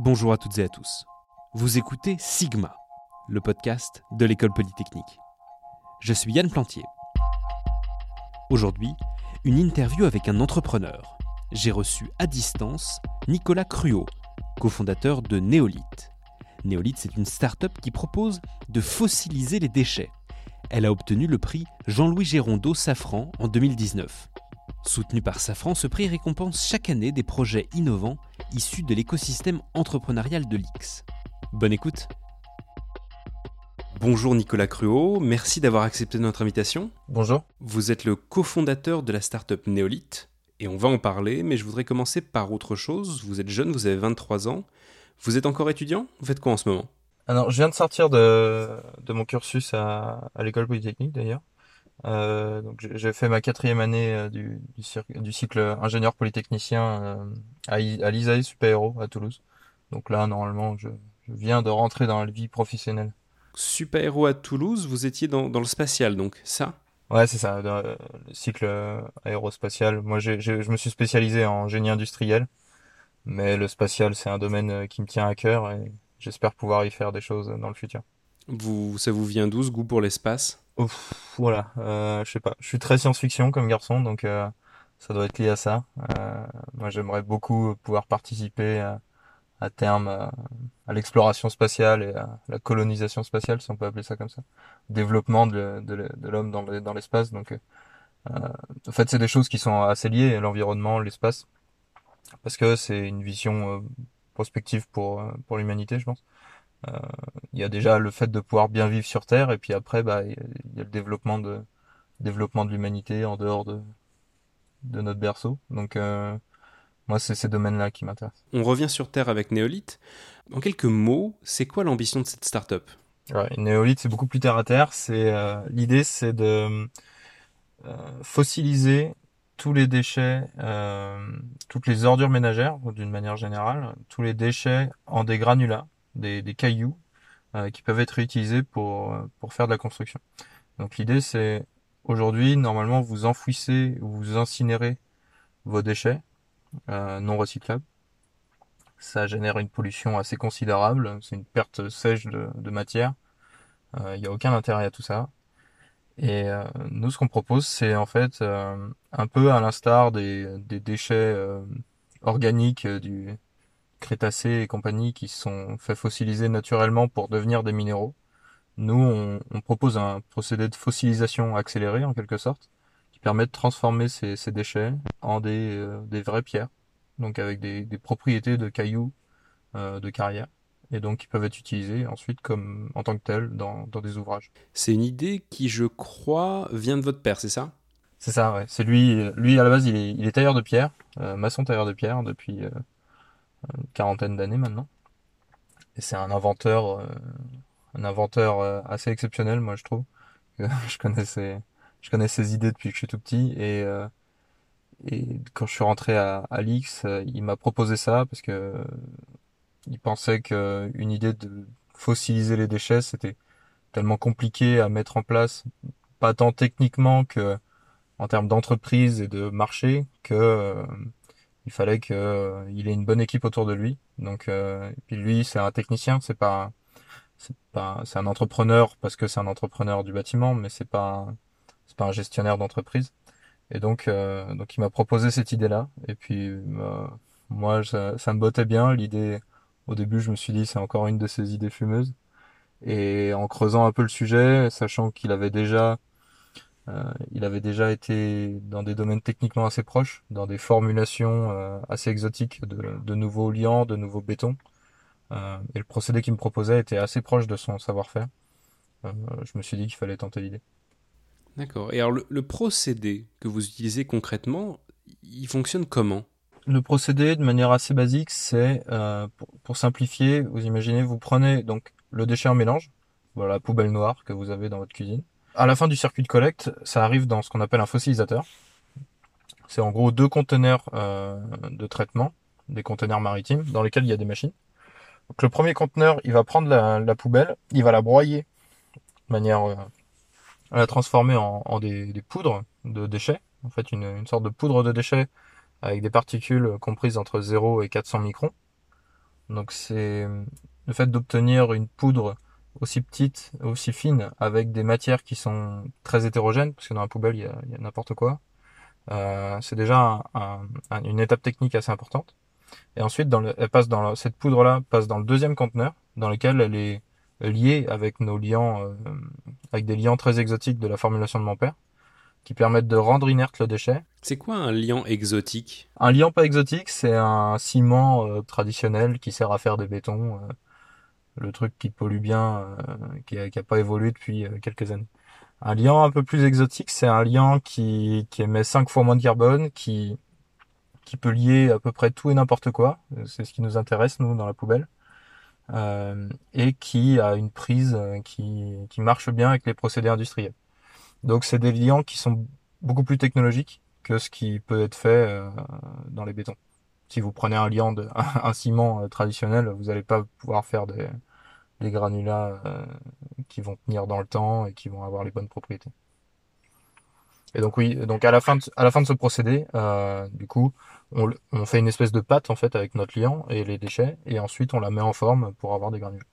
Bonjour à toutes et à tous. Vous écoutez Sigma, le podcast de l'école polytechnique. Je suis Yann Plantier. Aujourd'hui, une interview avec un entrepreneur. J'ai reçu à distance Nicolas Cruot, cofondateur de Néolith. Néolith, c'est une start-up qui propose de fossiliser les déchets. Elle a obtenu le prix Jean-Louis Gérondeau Safran en 2019. Soutenu par Safran, ce prix récompense chaque année des projets innovants issus de l'écosystème entrepreneurial de l'X. Bonne écoute Bonjour Nicolas Cruot, merci d'avoir accepté notre invitation. Bonjour. Vous êtes le cofondateur de la startup Néolith, et on va en parler, mais je voudrais commencer par autre chose. Vous êtes jeune, vous avez 23 ans. Vous êtes encore étudiant? Vous faites quoi en ce moment? Alors, je viens de sortir de, de mon cursus à, à l'école polytechnique d'ailleurs. Euh, donc j'ai fait ma quatrième année euh, du, du, du, cycle ingénieur polytechnicien euh, à, à l'ISAE Super à Toulouse. Donc là, normalement, je, je, viens de rentrer dans la vie professionnelle. Super à Toulouse, vous étiez dans, dans le spatial, donc ça? Ouais, c'est ça, le cycle aérospatial. Moi, j'ai je me suis spécialisé en génie industriel, mais le spatial, c'est un domaine qui me tient à cœur et j'espère pouvoir y faire des choses dans le futur. Vous, ça vous vient d'où ce goût pour l'espace? Voilà, euh, je sais pas. Je suis très science-fiction comme garçon, donc euh, ça doit être lié à ça. Euh, moi, j'aimerais beaucoup pouvoir participer à, à terme à, l'exploration spatiale et à la colonisation spatiale, si on peut appeler ça comme ça. Développement de l'homme dans l'espace. donc, euh, en fait, c'est des choses qui sont assez liées, l'environnement, l'espace, parce que c'est une vision prospective pour pour l'humanité, je pense. Euh, il y a déjà le fait de pouvoir bien vivre sur Terre, et puis après, bah, il y a le développement de développement de l'humanité en dehors de de notre berceau. Donc euh, moi, c'est ces domaines-là qui m'intéressent. On revient sur Terre avec Néolith. En quelques mots, c'est quoi l'ambition de cette start-up? Ouais, Néolith, c'est beaucoup plus terre à terre. C'est euh, l'idée, c'est de euh, fossiliser tous les déchets, euh, toutes les ordures ménagères, d'une manière générale, tous les déchets en des granulats des, des cailloux euh, qui peuvent être réutilisés pour, pour faire de la construction. Donc l'idée c'est aujourd'hui normalement vous enfouissez ou vous incinérez vos déchets euh, non recyclables. Ça génère une pollution assez considérable, c'est une perte sèche de, de matière. Il euh, n'y a aucun intérêt à tout ça. Et euh, nous, ce qu'on propose, c'est en fait euh, un peu à l'instar des, des déchets euh, organiques du, Crétacés et compagnie qui sont fait fossiliser naturellement pour devenir des minéraux. Nous, on, on propose un procédé de fossilisation accéléré en quelque sorte, qui permet de transformer ces, ces déchets en des, euh, des vraies pierres, donc avec des, des propriétés de cailloux euh, de carrière, et donc qui peuvent être utilisés ensuite comme en tant que tels dans, dans des ouvrages. C'est une idée qui, je crois, vient de votre père, c'est ça? C'est ça, ouais. C'est lui, lui à la base, il est, il est tailleur de pierre, euh, maçon tailleur de pierre depuis euh, quarantaine d'années maintenant. Et c'est un inventeur, euh, un inventeur euh, assez exceptionnel, moi je trouve. je connais ses, je connais ses idées depuis que je suis tout petit et euh, et quand je suis rentré à, à l'X, il m'a proposé ça parce que il pensait que une idée de fossiliser les déchets, c'était tellement compliqué à mettre en place, pas tant techniquement que en termes d'entreprise et de marché, que il fallait qu'il euh, ait une bonne équipe autour de lui. Donc, euh, et puis lui, c'est un technicien, c'est pas, c'est un entrepreneur parce que c'est un entrepreneur du bâtiment, mais c'est pas, c'est pas un gestionnaire d'entreprise. Et donc, euh, donc il m'a proposé cette idée-là. Et puis, moi, ça, ça me bottait bien. L'idée, au début, je me suis dit, c'est encore une de ces idées fumeuses. Et en creusant un peu le sujet, sachant qu'il avait déjà euh, il avait déjà été dans des domaines techniquement assez proches, dans des formulations euh, assez exotiques de, de, nouveaux liants, de nouveaux bétons. Euh, et le procédé qu'il me proposait était assez proche de son savoir-faire. je me suis dit qu'il fallait tenter l'idée. D'accord. Et alors le, le, procédé que vous utilisez concrètement, il fonctionne comment? Le procédé, de manière assez basique, c'est pour, pour, simplifier. Vous imaginez, vous prenez donc le déchet en mélange, voilà la poubelle noire que vous avez dans votre cuisine à la fin du circuit de collecte, ça arrive dans ce qu'on appelle un fossilisateur. C'est en gros deux conteneurs euh, de traitement, des conteneurs maritimes, dans lesquels il y a des machines. Le premier conteneur, il va prendre la, poubelle, il va la broyer de manière euh, à la transformer en, des, poudres de déchets, en fait une, une, sorte de poudre de déchets avec des particules comprises entre 0 et 400 microns. Donc c'est le fait d'obtenir une poudre aussi petite, aussi fine, avec des matières qui sont très hétérogènes, parce que dans la poubelle, il y a, n'importe quoi. Euh, c'est déjà une étape technique assez importante. Et ensuite, dans elle passe dans cette poudre-là passe dans le deuxième conteneur, dans lequel elle est liée avec nos liants, euh, avec des liants très exotiques de la formulation de mon père, qui permettent de rendre inerte le déchet. C'est quoi un liant exotique? Un liant pas exotique, c'est un ciment euh, traditionnel qui sert à faire des bétons le truc qui pollue bien, euh, qui, a, pas évolué depuis euh, quelques années. Un liant un peu plus exotique, c'est un liant qui, qui émet 5 fois moins de carbone, qui, qui peut lier à peu près tout et n'importe quoi. C'est ce qui nous intéresse, nous, dans la poubelle. Euh, et qui a une prise qui, qui marche bien avec les procédés industriels. Donc c'est des liants qui sont beaucoup plus technologiques que ce qui peut être fait dans les bétons. Si vous prenez un liant, de, un ciment traditionnel, vous n'allez pas pouvoir faire des, des granulats euh, qui vont tenir dans le temps et qui vont avoir les bonnes propriétés. Et donc oui, donc à la fin de, à la fin de ce procédé, euh, du coup, on, fait une espèce de pâte en fait avec notre liant et les déchets, et ensuite on la met en forme pour avoir des granulats.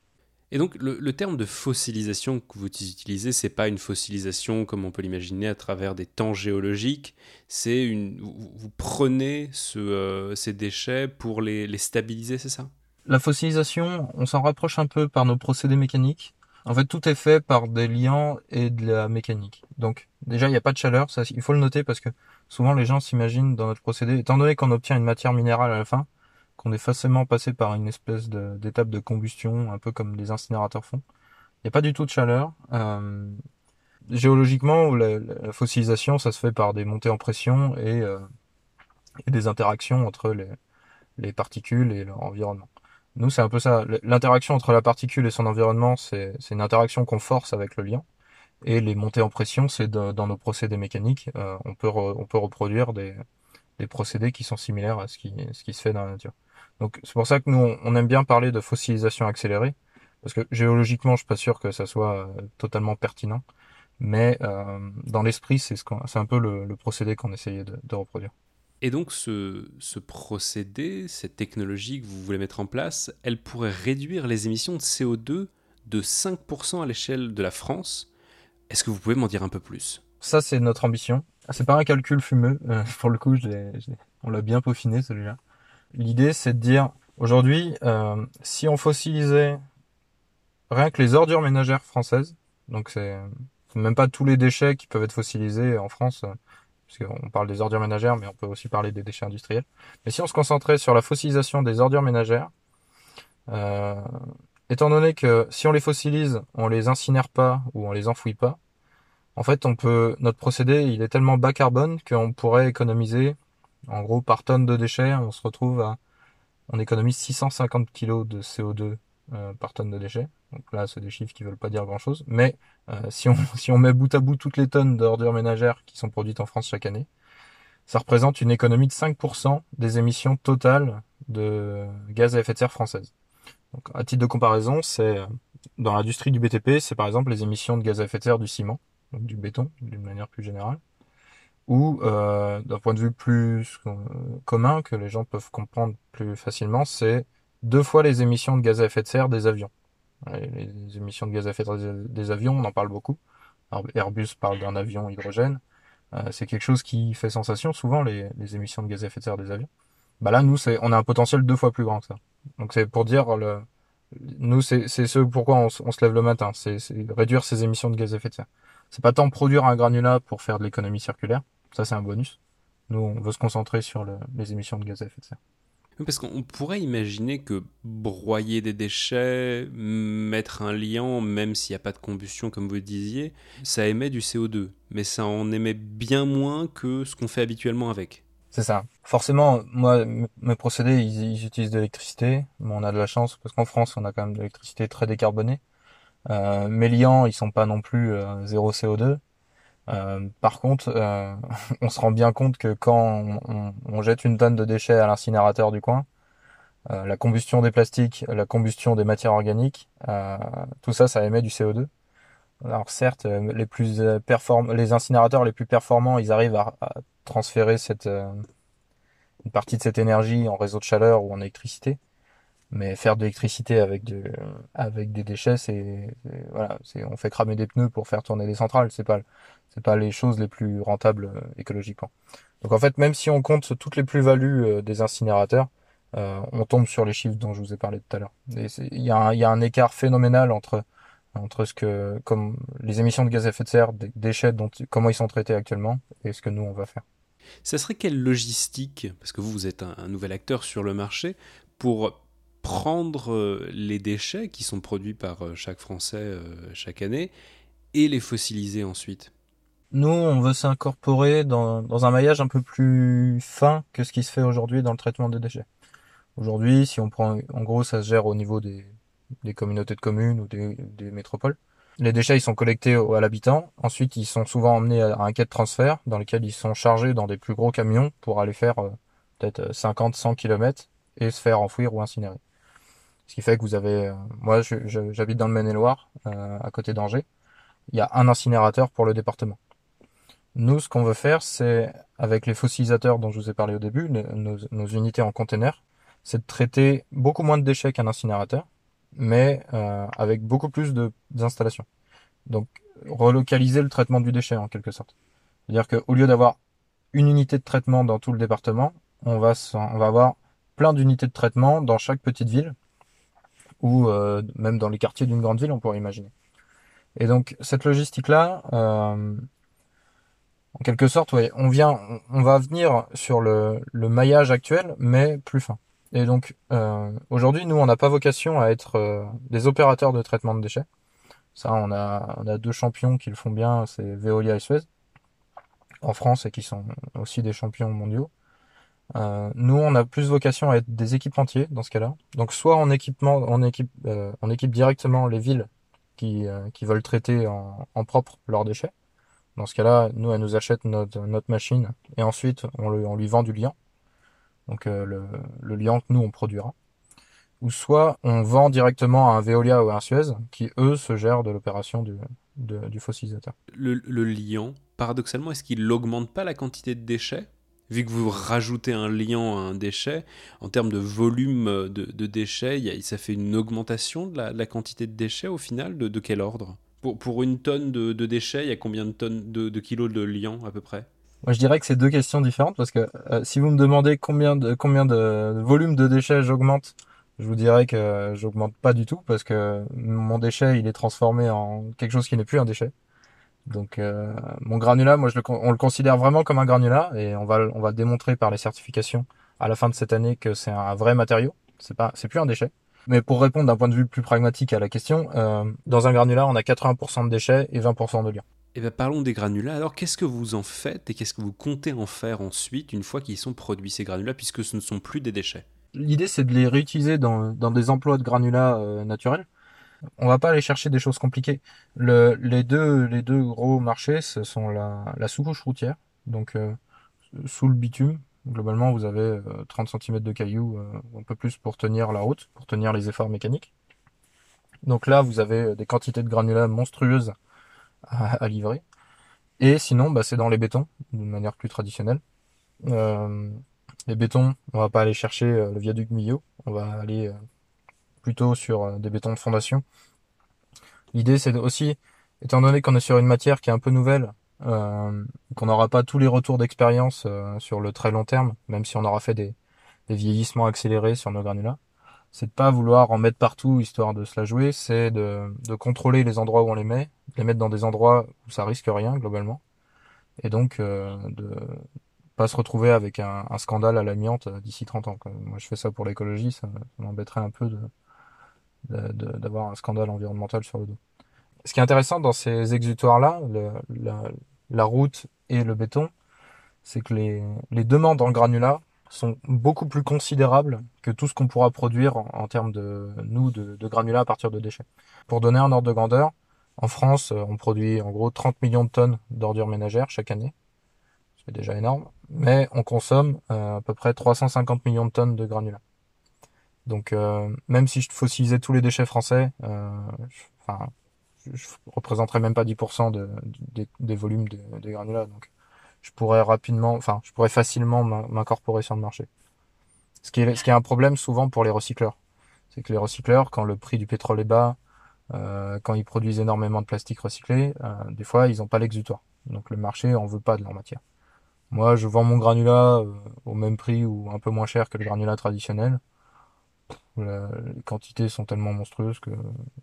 Et donc le, terme de fossilisation que vous utilisez, c'est pas une fossilisation comme on peut l'imaginer à travers des temps géologiques. C'est une, vous, prenez euh, ces déchets pour les, les stabiliser, c'est ça? La fossilisation, on s'en rapproche un peu par nos procédés mécaniques. En fait, tout est fait par des liants et de la mécanique. Donc, déjà, il n'y a pas de chaleur. Ça, il faut le noter parce que souvent les gens s'imaginent dans notre procédé, étant donné qu'on obtient une matière minérale à la fin, qu'on est facilement passé par une espèce d'étape de, combustion, un peu comme des incinérateurs font. Il n'y a pas du tout de chaleur. Euh, géologiquement, la, fossilisation, ça se fait par des montées en pression et, euh, des interactions entre les, les particules et leur environnement. Nous, c'est un peu ça. L'interaction entre la particule et son environnement, c'est une interaction qu'on force avec le liant. Et les montées en pression, c'est dans nos procédés mécaniques. Euh, on, peut on peut reproduire des, des, procédés qui sont similaires à ce qui, ce qui se fait dans la nature. Donc c'est pour ça que nous, on aime bien parler de fossilisation accélérée, parce que géologiquement, je suis pas sûr que ça soit euh, totalement pertinent, mais euh, dans l'esprit, c'est ce un peu le, procédé qu'on essayait de reproduire. Et donc ce, procédé, cette technologie que vous voulez mettre en place, elle pourrait réduire les émissions de CO2 de 5% à l'échelle de la France. Est-ce que vous pouvez m'en dire un peu plus? Ça, c'est notre ambition. Ah, c'est pas un calcul fumeux. Euh, pour le coup, on l'a bien peaufiné celui-là. L'idée, c'est de dire, aujourd'hui, euh, si on fossilisait rien que les ordures ménagères françaises, donc c'est même pas tous les déchets qui peuvent être fossilisés en France, on parle des ordures ménagères, mais on peut aussi parler des déchets industriels. Mais si on se concentrait sur la fossilisation des ordures ménagères, euh, étant donné que si on les fossilise, on les incinère pas ou on les enfouit pas, en fait, on peut, notre procédé, il est tellement bas carbone qu'on pourrait économiser, en gros, par tonne de déchets, on se retrouve à, on économise 650 kg de CO2 euh, par tonne de déchets. Donc là, c'est des chiffres qui veulent pas dire grand-chose. Mais euh, si, on, si on met bout à bout toutes les tonnes d'ordures ménagères qui sont produites en France chaque année, ça représente une économie de 5% des émissions totales de gaz à effet de serre françaises. Donc, à titre de comparaison, c'est dans l'industrie du BTP, c'est par exemple les émissions de gaz à effet de serre du ciment, donc du béton, d'une manière plus générale, ou euh, d'un point de vue plus euh, commun que les gens peuvent comprendre plus facilement, c'est deux fois les émissions de gaz à effet de serre des avions. Les émissions de gaz à effet de serre des avions, on en parle beaucoup. Airbus parle d'un avion hydrogène. Euh, c'est quelque chose qui fait sensation souvent, les, émissions de gaz à effet de serre des avions. Bah là, nous, on a un potentiel deux fois plus grand que ça. Donc c'est pour dire, nous, c'est, ce pourquoi on, se lève le matin, c'est, réduire ces émissions de gaz à effet de serre. C'est pas tant produire un granulat pour faire de l'économie circulaire, ça c'est un bonus. Nous, on veut se concentrer sur les émissions de gaz à effet de serre. Parce qu'on pourrait imaginer que broyer des déchets, mettre un liant, même s'il n'y a pas de combustion comme vous le disiez, ça émet du CO2. Mais ça en émet bien moins que ce qu'on fait habituellement avec. C'est ça. Forcément, moi, mes procédés, ils, utilisent de l'électricité. on a de la chance parce qu'en France, on a quand même de l'électricité très décarbonée. Euh, mes liants, ils sont pas non plus euh, zéro CO2. Euh, par contre, euh, on se rend bien compte que quand on, jette une tonne de déchets à l'incinérateur du coin, euh, la combustion des plastiques, la combustion des matières organiques, tout ça, ça émet du CO2. Alors certes, les plus les incinérateurs les plus performants, ils arrivent à, transférer cette une partie de cette énergie en réseau de chaleur ou en électricité. Mais faire de l'électricité avec, avec des déchets, c'est voilà, c'est on fait cramer des pneus pour faire tourner des centrales. C'est pas c'est pas les choses les plus rentables euh, écologiquement. Donc en fait, même si on compte toutes les plus-values euh, des incinérateurs, euh, on tombe sur les chiffres dont je vous ai parlé tout à l'heure. Il y, a un, écart phénoménal entre entre ce que comme les émissions de gaz à effet de serre, des déchets, dont comment ils sont traités actuellement, et ce que nous on va faire. Ça serait quelle logistique, parce que vous, vous êtes un, nouvel acteur sur le marché, pour prendre les déchets qui sont produits par chaque Français chaque année et les fossiliser ensuite? Nous, on veut s'incorporer dans, un maillage un peu plus fin que ce qui se fait aujourd'hui dans le traitement des déchets. Aujourd'hui, si on prend, en gros, ça se gère au niveau des, communautés de communes ou des, des métropoles. Les déchets, ils sont collectés à l'habitant. Ensuite, ils sont souvent emmenés à un quai de transfert dans lequel ils sont chargés dans des plus gros camions pour aller faire euh, peut-être 50, 100 km et se faire enfouir ou incinérer. Ce qui fait que vous avez, euh, moi, j'habite dans le Maine-et-Loire, euh, à côté d'Angers. Il y a un incinérateur pour le département. Nous, ce qu'on veut faire, c'est, avec les fossilisateurs dont je vous ai parlé au début, nos, nos unités en container, c'est de traiter beaucoup moins de déchets qu'un incinérateur mais euh, avec beaucoup plus d'installations. Donc relocaliser le traitement du déchet en quelque sorte. C'est-à-dire qu'au lieu d'avoir une unité de traitement dans tout le département, on va, on va avoir plein d'unités de traitement dans chaque petite ville ou euh, même dans les quartiers d'une grande ville, on pourrait imaginer. Et donc cette logistique-là, euh, en quelque sorte, ouais, on vient, on va venir sur le, maillage actuel, mais plus fin. Et donc, euh, aujourd'hui, nous, on n'a pas vocation à être euh, des opérateurs de traitement de déchets. Ça, on a, deux champions qui le font bien, c'est Veolia et Suez, en France, et qui sont aussi des champions mondiaux. Euh, nous, on a plus vocation à être des équipementiers dans ce cas-là. Donc, soit on équipement, on équipe, on équipe directement les villes qui, veulent traiter en, propre leurs déchets. Dans ce cas-là, nous, elle nous achète notre, machine et ensuite on, lui vend du lien. Donc euh, le, le liant que nous on produira, ou soit on vend directement à un Veolia ou à un Suez qui eux se gèrent de l'opération du, fossilisateur. Le, le liant, paradoxalement, est-ce qu'il n'augmente pas la quantité de déchets? Vu que vous rajoutez un liant à un déchet, en termes de volume de, déchets, ça fait une augmentation de la, quantité de déchets au final de quel ordre? Pour, pour, une tonne de, de, déchets, il y a combien de tonnes de, de kilos de liant à peu près? Moi, je dirais que c'est deux questions différentes parce que euh, si vous me demandez combien de combien de, volume de déchets j'augmente, je vous dirais que j'augmente pas du tout parce que mon déchet il est transformé en quelque chose qui n'est plus un déchet. Donc euh, mon granulat, moi je le, on le considère vraiment comme un granulat et on va on va démontrer par les certifications à la fin de cette année que c'est un vrai matériau. C'est pas c'est plus un déchet. Mais pour répondre d'un point de vue plus pragmatique à la question, euh, dans un granulat on a 80% de déchets et 20% de liant. Eh bien, parlons des granulats. Alors, qu'est-ce que vous en faites et qu'est-ce que vous comptez en faire ensuite une fois qu'ils sont produits, ces granulats, puisque ce ne sont plus des déchets? L'idée, c'est de les réutiliser dans, dans des emplois de granulats euh, naturels. On va pas aller chercher des choses compliquées. Le, les, deux, les deux gros marchés, ce sont la, la sous-couche routière, donc euh, sous le bitume. Globalement, vous avez 30 euh, cm de cailloux, un peu plus pour tenir la route, pour tenir les efforts mécaniques. Donc là, vous avez des quantités de granulats monstrueuses à, livrer. Et sinon, bah, c'est dans les bétons, d'une manière plus traditionnelle. Euh, les bétons, on va pas aller chercher euh, le viaduc Millau, on va aller euh, plutôt sur euh, des bétons de fondation. L'idée, c'est aussi, étant donné qu'on est sur une matière qui est un peu nouvelle, qu'on n'aura pas tous les retours d'expérience sur le très long terme, même si on aura fait des, des vieillissements accélérés sur nos granulats, c'est de pas vouloir en mettre partout histoire de se la jouer, c'est de, de contrôler les endroits où on les met, les mettre dans des endroits où ça risque rien globalement, et donc euh, de pas se retrouver avec un, un scandale à l'amiante d'ici 30 ans. Moi je fais ça pour l'écologie, ça, m'embêterait un peu de d'avoir un scandale environnemental sur le dos. Ce qui est intéressant dans ces exutoires-là, la, la route et le béton, c'est que les, les demandes en granulat sont beaucoup plus considérables que tout ce qu'on pourra produire en, termes de nous de, de, granulats à partir de déchets. Pour donner un ordre de grandeur, en France, euh, on produit en gros 30 millions de tonnes d'ordures ménagères chaque année. C'est déjà énorme, mais on consomme euh, à peu près 350 millions de tonnes de granulats. Donc euh, même si je fossilisais tous les déchets français, euh, enfin, je représenterais même pas 10% de, des volumes des granulats. Donc je pourrais rapidement, enfin, je pourrais facilement m'incorporer sur le marché. Ce qui est, ce qui est un problème souvent pour les recycleurs. C'est que les recycleurs, quand le prix du pétrole est bas, euh, quand ils produisent énormément de plastique recyclé, euh, des fois ils n'ont pas l'exutoire. Donc le marché en veut pas de leur matière. Moi, je vends mon granulat euh, au même prix ou un peu moins cher que le granulat traditionnel. les quantités sont tellement monstrueuses que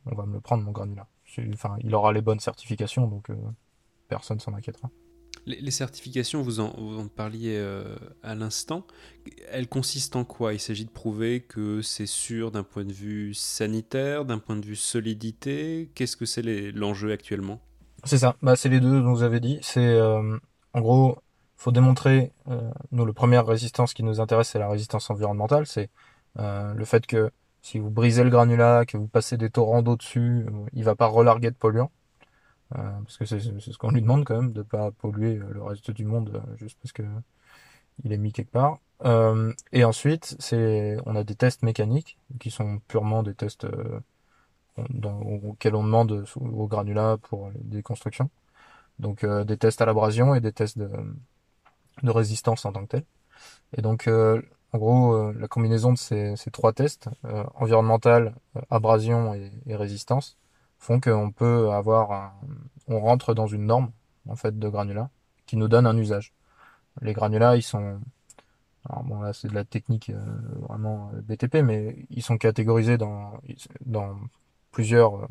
on va me le prendre mon granulat. Enfin, il aura les bonnes certifications, donc personne s'en inquiétera. Les, certifications, vous en, parliez euh, à l'instant, elles consistent en quoi? Il s'agit de prouver que c'est sûr d'un point de vue sanitaire, d'un point de vue solidité? Qu'est-ce que c'est l'enjeu actuellement? C'est ça, bah, c'est les deux dont vous avez dit. C'est euh, en gros, faut démontrer, euh, nous, la première résistance qui nous intéresse, c'est la résistance environnementale. C'est le fait que si vous brisez le granulat, que vous passez des torrents d'eau dessus, il va pas relarguer de polluants. Euh, parce que c'est ce qu'on lui demande quand même, de pas polluer euh, le reste du monde euh, juste parce que il est mis quelque part. et ensuite, c'est, on a des tests mécaniques qui sont purement des tests dans, auxquels on demande au granulat pour des constructions. Donc des tests à l'abrasion et des tests de, de, résistance en tant que tel. Et donc en gros, la combinaison de ces, ces trois tests, environnemental, abrasion et, et résistance, font qu'on peut avoir on rentre dans une norme en fait de granulats qui nous donne un usage. Les granulats, ils sont alors bon là c'est de la technique euh, vraiment euh, BTP mais ils sont catégorisés dans dans plusieurs euh,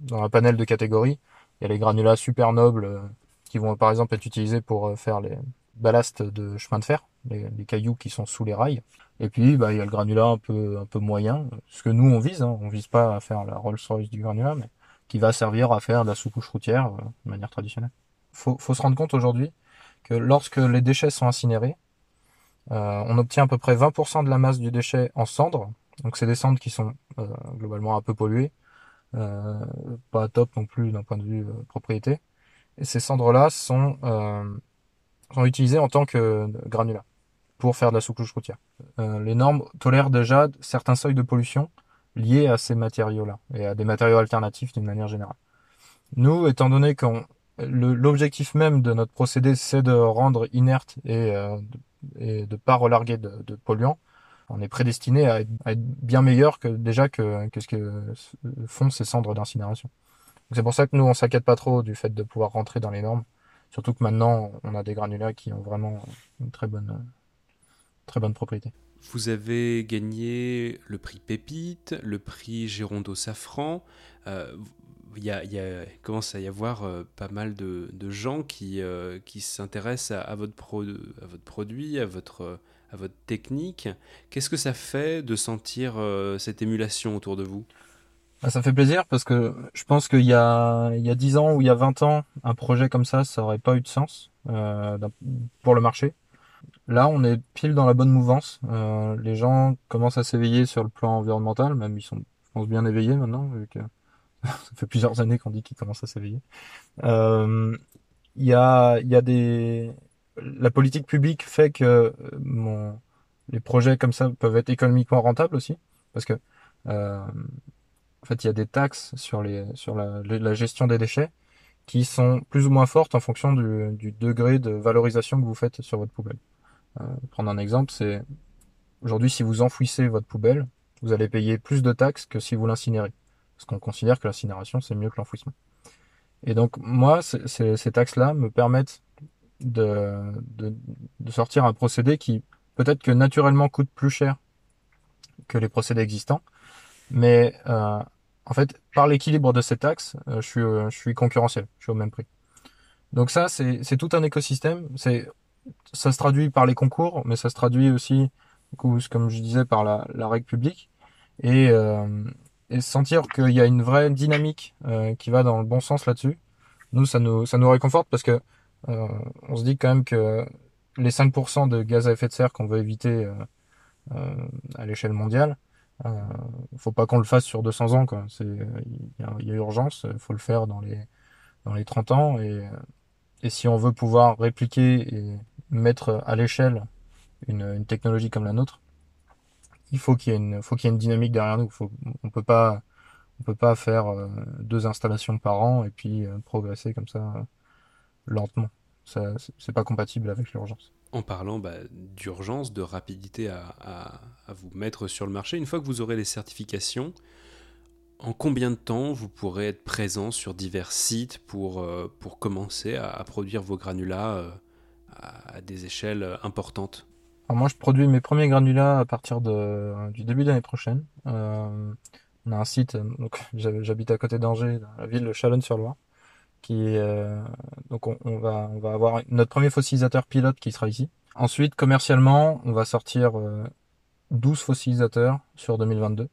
dans un panel de catégories. Il y a les granulats super nobles qui vont par exemple être utilisés pour faire les ballasts de chemin de fer, les, cailloux qui sont sous les rails. Et puis bah il y a le granulat un peu un peu moyen, ce que nous on vise, hein. on vise pas à faire la Rolls-Royce du granulat, mais qui va servir à faire de la sous-couche routière euh, de manière traditionnelle. Faut, faut se rendre compte aujourd'hui que lorsque les déchets sont incinérés, euh, on obtient à peu près 20% de la masse du déchet en cendres. Donc c'est des cendres qui sont euh, globalement un peu polluées, pas top non plus d'un point de vue propriété. Et ces cendres-là sont, sont utilisées en tant que granulats pour faire de la sous-couche routière. les normes tolèrent déjà certains seuils de pollution liés à ces matériaux-là et à des matériaux alternatifs d'une manière générale. Nous, étant donné que l'objectif même de notre procédé, c'est de rendre inerte et, euh, et de pas relarguer de, de, polluants, on est prédestiné à être, bien meilleur que déjà que, que ce que font ces cendres d'incinération. C'est pour ça que nous, on s'inquiète pas trop du fait de pouvoir rentrer dans les normes. Surtout que maintenant, on a des granulats qui ont vraiment une très bonne, très bonne propriété. Vous avez gagné le prix Pépite, le prix Gérondo Safran. Euh, il y, a, commence à y avoir euh, pas mal de, gens qui, euh, qui s'intéressent à, votre à votre produit, à votre, à votre technique. Qu'est-ce que ça fait de sentir cette émulation autour de vous? Ça fait plaisir parce que je pense qu'il y a, il y a 10 ans ou il y a 20 ans, un projet comme ça, ça aurait pas eu de sens pour le marché. Là, on est pile dans la bonne mouvance. Euh, les gens commencent à s'éveiller sur le plan environnemental, même ils sont, je pense, bien éveillés maintenant, vu que ça fait plusieurs années qu'on dit qu'ils commencent à s'éveiller. Euh, il y a, il y a des, la politique publique fait que euh, mon, les projets comme ça peuvent être économiquement rentables aussi, parce que euh, en fait, il y a des taxes sur les, sur la, la gestion des déchets qui sont plus ou moins fortes en fonction du, du degré de valorisation que vous faites sur votre poubelle. Euh, prendre un exemple, c'est aujourd'hui si vous enfouissez votre poubelle, vous allez payer plus de taxes que si vous l'incinérez. Parce qu'on considère que l'incinération, c'est mieux que l'enfouissement. Et donc, moi, ces taxes-là me permettent de, de, de, sortir un procédé qui peut-être que naturellement coûte plus cher que les procédés existants, mais euh, en fait, par l'équilibre de ces taxes, euh, je, suis, euh, je suis concurrentiel, je suis au même prix. Donc ça, c'est tout un écosystème. C'est ça se traduit par les concours, mais ça se traduit aussi, comme je disais, par la, la règle publique. Et, euh, et sentir qu'il y a une vraie dynamique euh, qui va dans le bon sens là-dessus, nous, ça nous, ça nous réconforte parce que euh, on se dit quand même que les 5% de gaz à effet de serre qu'on veut éviter euh, à l'échelle mondiale, euh, faut pas qu'on le fasse sur 200 ans. Il y, y, a urgence, il faut le faire dans les, dans les 30 ans. Et, et si on veut pouvoir répliquer et mettre à l'échelle une, une, technologie comme la nôtre, il faut qu'il y ait une, faut qu'il y ait une dynamique derrière nous. Faut, on peut pas, on peut pas faire euh, deux installations par an et puis euh, progresser comme ça euh, lentement. Ça, c'est pas compatible avec l'urgence. En parlant bah, d'urgence, de rapidité à, vous mettre sur le marché. Une fois que vous aurez les certifications, en combien de temps vous pourrez être présent sur divers sites pour, euh, commencer à, produire vos granulats euh, à, des échelles importantes? Moi, je produis mes premiers granulats à partir de, du début d'année prochaine. Euh, on a un site, donc j'habite à côté d'Angers, la ville de Chalonne-sur-Loire qui euh, donc on, on, va on va avoir notre premier fossilisateur pilote qui sera ici. Ensuite, commercialement, on va sortir euh, 12 fossilisateurs sur 2022.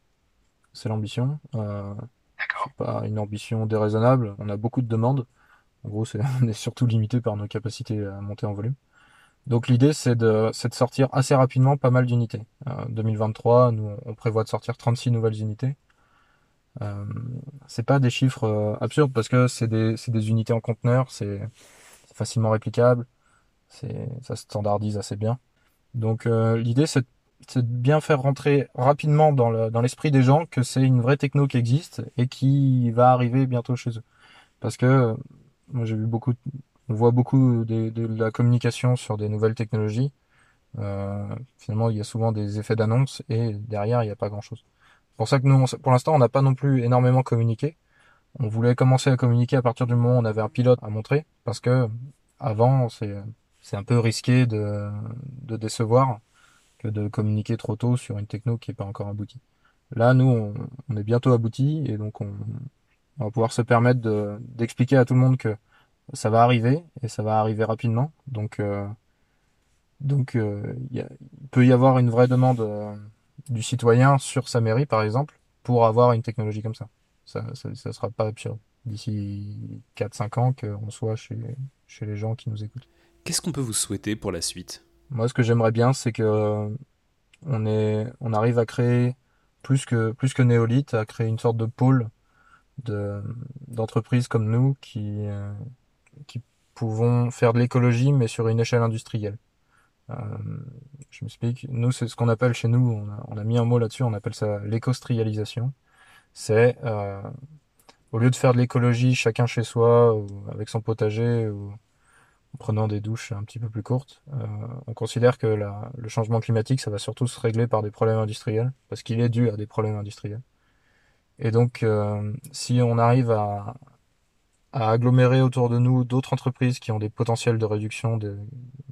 C'est l'ambition. Euh, c'est pas une ambition déraisonnable. On a beaucoup de demandes. En gros, c'est, on est surtout limité par nos capacités à monter en volume. Donc l'idée, c'est de, c'est de sortir assez rapidement pas mal d'unités. Euh, 2023, nous, on prévoit de sortir 36 nouvelles unités. Euh, c'est pas des chiffres euh, absurdes parce que c'est des, des, unités en conteneur, c'est facilement réplicable, ça se standardise assez bien. Donc euh, l'idée c'est de bien faire rentrer rapidement dans l'esprit des gens que c'est une vraie techno qui existe et qui va arriver bientôt chez eux. Parce que moi j'ai vu beaucoup, on voit beaucoup de, de, la communication sur des nouvelles technologies. Euh, finalement, il y a souvent des effets d'annonce et derrière, il n'y a pas grand-chose pour ça que nous, pour l'instant, on n'a pas non plus énormément communiqué. On voulait commencer à communiquer à partir du moment où on avait un pilote à montrer, parce que avant, c'est c'est un peu risqué de, de décevoir que de communiquer trop tôt sur une techno qui n'est pas encore aboutie. Là, nous, on, est bientôt abouti et donc on, va pouvoir se permettre de, d'expliquer à tout le monde que ça va arriver et ça va arriver rapidement. Donc, euh, donc euh, il peut y avoir une vraie demande. Euh, du citoyen sur sa mairie, par exemple, pour avoir une technologie comme ça. Ça ne sera pas absurde d'ici 4-5 ans qu'on soit chez, chez les gens qui nous écoutent. Qu'est-ce qu'on peut vous souhaiter pour la suite? Moi, ce que j'aimerais bien, c'est que on, est, on arrive à créer plus que, plus que Néolith, à créer une sorte de pôle de, d'entreprises comme nous qui, euh, qui pouvons faire de l'écologie, mais sur une échelle industrielle. Euh, je m'explique. Nous, c'est ce qu'on appelle chez nous, on a, on a mis un mot là-dessus, on appelle ça l'écostrialisation. C'est euh, au lieu de faire de l'écologie chacun chez soi, ou avec son potager, ou en prenant des douches un petit peu plus courtes, euh, on considère que la, le changement climatique, ça va surtout se régler par des problèmes industriels, parce qu'il est dû à des problèmes industriels. Et donc, euh, si on arrive à, à agglomérer autour de nous d'autres entreprises qui ont des potentiels de réduction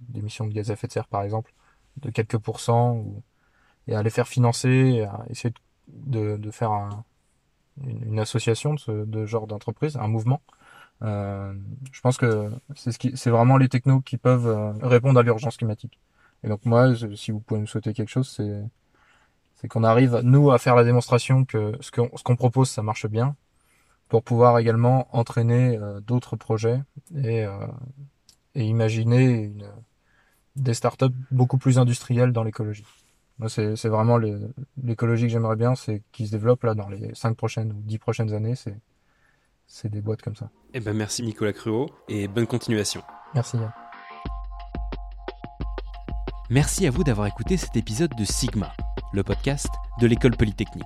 d'émissions de, gaz à effet de serre, par exemple, de quelques pourcents, ou, et à les faire financer, à essayer de, de faire un, une, association de ce de genre d'entreprise, un mouvement. Euh, je pense que c'est ce qui, c'est vraiment les technos qui peuvent euh, répondre à l'urgence climatique. Et donc moi, si vous pouvez me souhaiter quelque chose, c'est c'est qu'on arrive nous à faire la démonstration que ce qu'on ce qu'on propose, ça marche bien, pour pouvoir également entraîner euh, d'autres projets et, euh, et imaginer une, des startups beaucoup plus industrielles dans l'écologie. C'est, c'est vraiment l'écologie que j'aimerais bien, c'est qui se développe là dans les 5 prochaines ou 10 prochaines années, c'est, c'est des boîtes comme ça. Eh ben merci Nicolas Cruot et bonne continuation. Merci Yann. Merci à vous d'avoir écouté cet épisode de Sigma, le podcast de l'école polytechnique.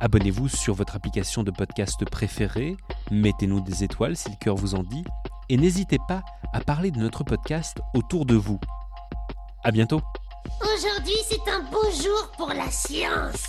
Abonnez-vous sur votre application de podcast préférée, mettez-nous des étoiles si le cœur vous en dit, et n'hésitez pas à parler de notre podcast autour de vous. À bientôt. Aujourd'hui, c'est un beau jour pour la science.